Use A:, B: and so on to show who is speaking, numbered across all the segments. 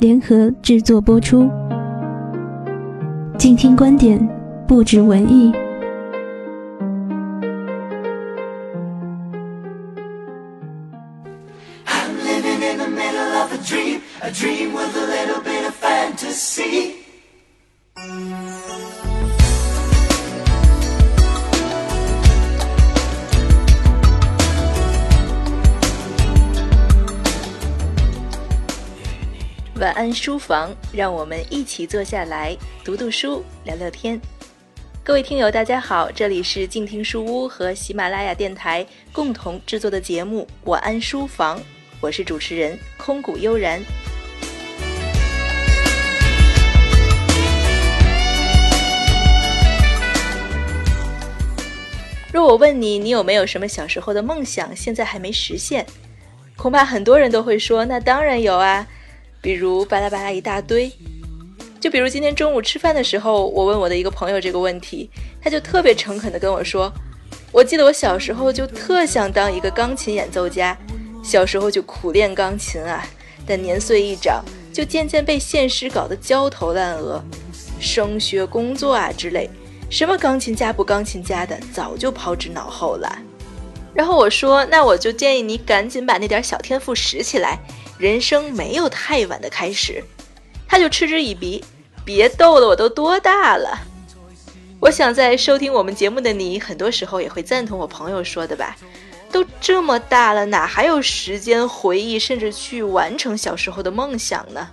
A: 联合制作播出，静听观点，不止文艺。
B: 晚安书房，让我们一起坐下来读读书，聊聊天。各位听友，大家好，这里是静听书屋和喜马拉雅电台共同制作的节目《晚安书房》，我是主持人空谷悠然。若我问你，你有没有什么小时候的梦想，现在还没实现？恐怕很多人都会说，那当然有啊。比如巴拉巴拉一大堆，就比如今天中午吃饭的时候，我问我的一个朋友这个问题，他就特别诚恳地跟我说：“我记得我小时候就特想当一个钢琴演奏家，小时候就苦练钢琴啊，但年岁一长，就渐渐被现实搞得焦头烂额，升学、工作啊之类，什么钢琴家不钢琴家的，早就抛之脑后了。”然后我说：“那我就建议你赶紧把那点小天赋拾起来。”人生没有太晚的开始，他就嗤之以鼻，别逗了，我都多大了？我想在收听我们节目的你，很多时候也会赞同我朋友说的吧？都这么大了，哪还有时间回忆，甚至去完成小时候的梦想呢？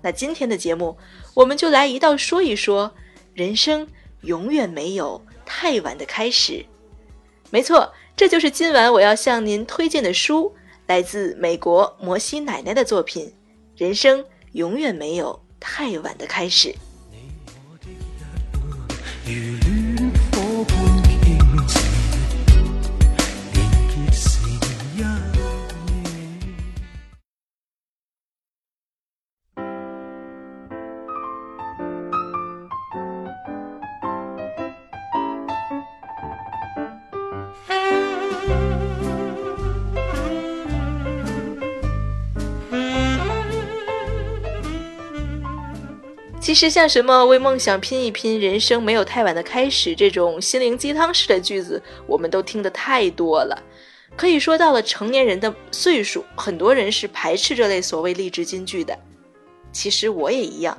B: 那今天的节目，我们就来一道说一说，人生永远没有太晚的开始。没错，这就是今晚我要向您推荐的书。来自美国摩西奶奶的作品《人生永远没有太晚的开始》。其实像什么为梦想拼一拼，人生没有太晚的开始这种心灵鸡汤式的句子，我们都听得太多了。可以说到了成年人的岁数，很多人是排斥这类所谓励志金句的。其实我也一样，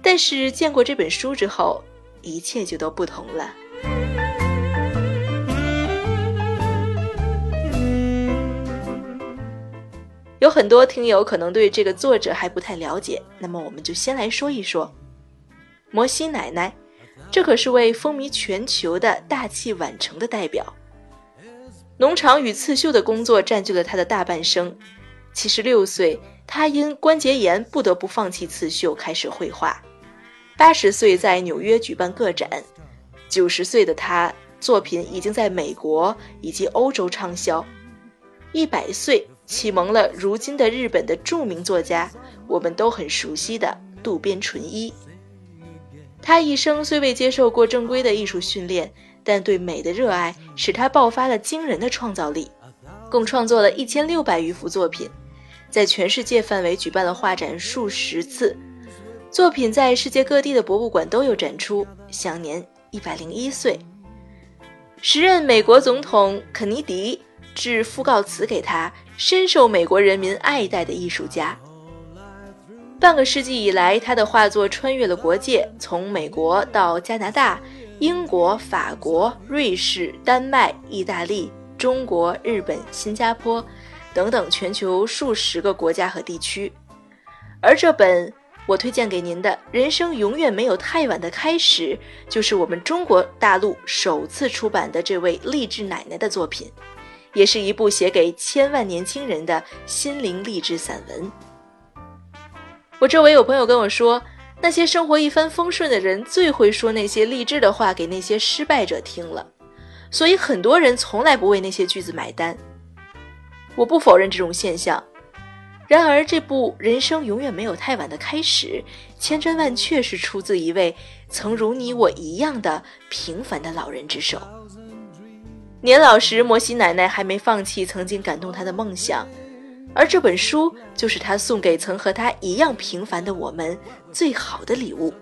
B: 但是见过这本书之后，一切就都不同了。有很多听友可能对这个作者还不太了解，那么我们就先来说一说摩西奶奶。这可是位风靡全球的大器晚成的代表。农场与刺绣的工作占据了他的大半生。七十六岁，他因关节炎不得不放弃刺绣，开始绘画。八十岁在纽约举办个展。九十岁的他，作品已经在美国以及欧洲畅销。一百岁。启蒙了如今的日本的著名作家，我们都很熟悉的渡边淳一。他一生虽未接受过正规的艺术训练，但对美的热爱使他爆发了惊人的创造力，共创作了一千六百余幅作品，在全世界范围举办了画展数十次，作品在世界各地的博物馆都有展出，享年一百零一岁。时任美国总统肯尼迪致讣告词给他。深受美国人民爱戴的艺术家，半个世纪以来，他的画作穿越了国界，从美国到加拿大、英国、法国、瑞士、丹麦、意大利、中国、日本、新加坡等等全球数十个国家和地区。而这本我推荐给您的《人生永远没有太晚的开始》，就是我们中国大陆首次出版的这位励志奶奶的作品，也是一部写给千万年轻人的心灵励志散文。我周围有朋友跟我说，那些生活一帆风顺的人最会说那些励志的话给那些失败者听了，所以很多人从来不为那些句子买单。我不否认这种现象，然而这部《人生永远没有太晚的开始》，千真万确是出自一位曾如你我一样的平凡的老人之手。年老时，摩西奶奶还没放弃曾经感动她的梦想。而这本书就是她送给曾和她一样平凡的我们最好的礼物。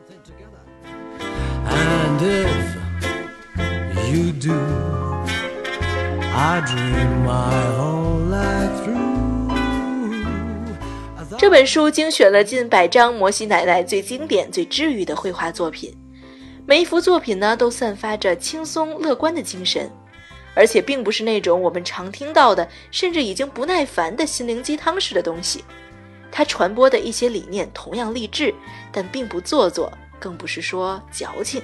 B: 这本书精选了近百张摩西奶奶最经典、最治愈的绘画作品，每一幅作品呢都散发着轻松乐观的精神。而且并不是那种我们常听到的，甚至已经不耐烦的心灵鸡汤式的东西。它传播的一些理念同样励志，但并不做作，更不是说矫情。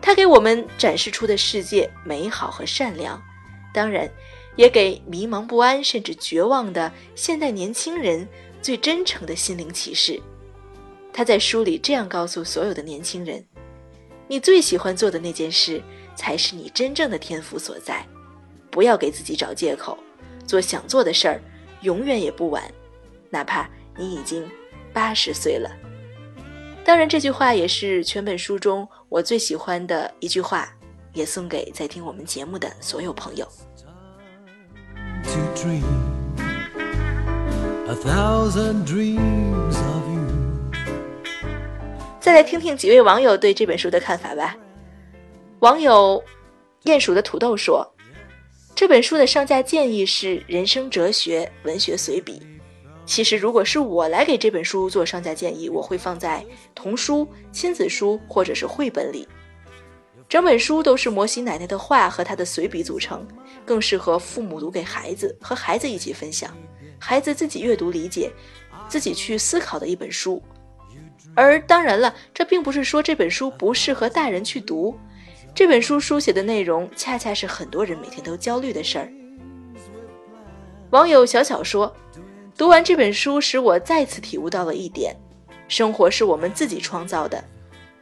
B: 它给我们展示出的世界美好和善良，当然，也给迷茫不安甚至绝望的现代年轻人最真诚的心灵启示。他在书里这样告诉所有的年轻人：“你最喜欢做的那件事。”才是你真正的天赋所在，不要给自己找借口，做想做的事儿，永远也不晚，哪怕你已经八十岁了。当然，这句话也是全本书中我最喜欢的一句话，也送给在听我们节目的所有朋友。再来听听几位网友对这本书的看法吧。网友鼹鼠的土豆说：“这本书的上架建议是人生哲学文学随笔。其实，如果是我来给这本书做上架建议，我会放在童书、亲子书或者是绘本里。整本书都是摩西奶奶的话和她的随笔组成，更适合父母读给孩子，和孩子一起分享，孩子自己阅读理解，自己去思考的一本书。而当然了，这并不是说这本书不适合大人去读。”这本书书写的内容，恰恰是很多人每天都焦虑的事儿。网友小小说：“读完这本书，使我再次体悟到了一点：生活是我们自己创造的，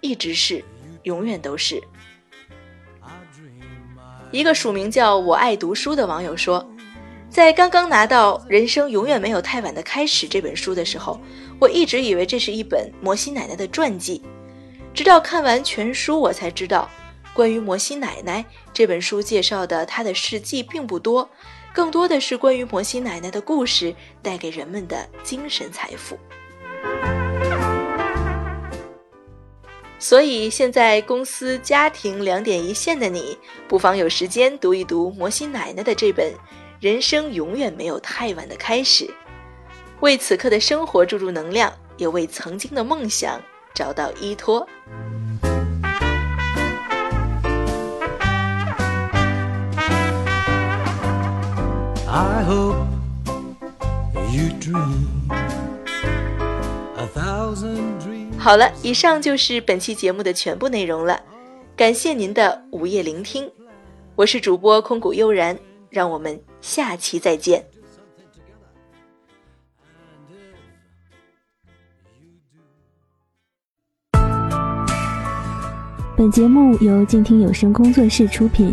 B: 一直是，永远都是。”一个署名叫我爱读书的网友说：“在刚刚拿到《人生永远没有太晚的开始》这本书的时候，我一直以为这是一本摩西奶奶的传记，直到看完全书，我才知道。”关于摩西奶奶这本书介绍的她的事迹并不多，更多的是关于摩西奶奶的故事带给人们的精神财富。所以现在公司家庭两点一线的你，不妨有时间读一读摩西奶奶的这本《人生永远没有太晚的开始》，为此刻的生活注入能量，也为曾经的梦想找到依托。I hope you dream a thousand dreams. 好了，以上就是本期节目的全部内容了。感谢您的午夜聆听，我是主播空谷悠然，让我们下期再见。
A: 本节目由静听有声工作室出品。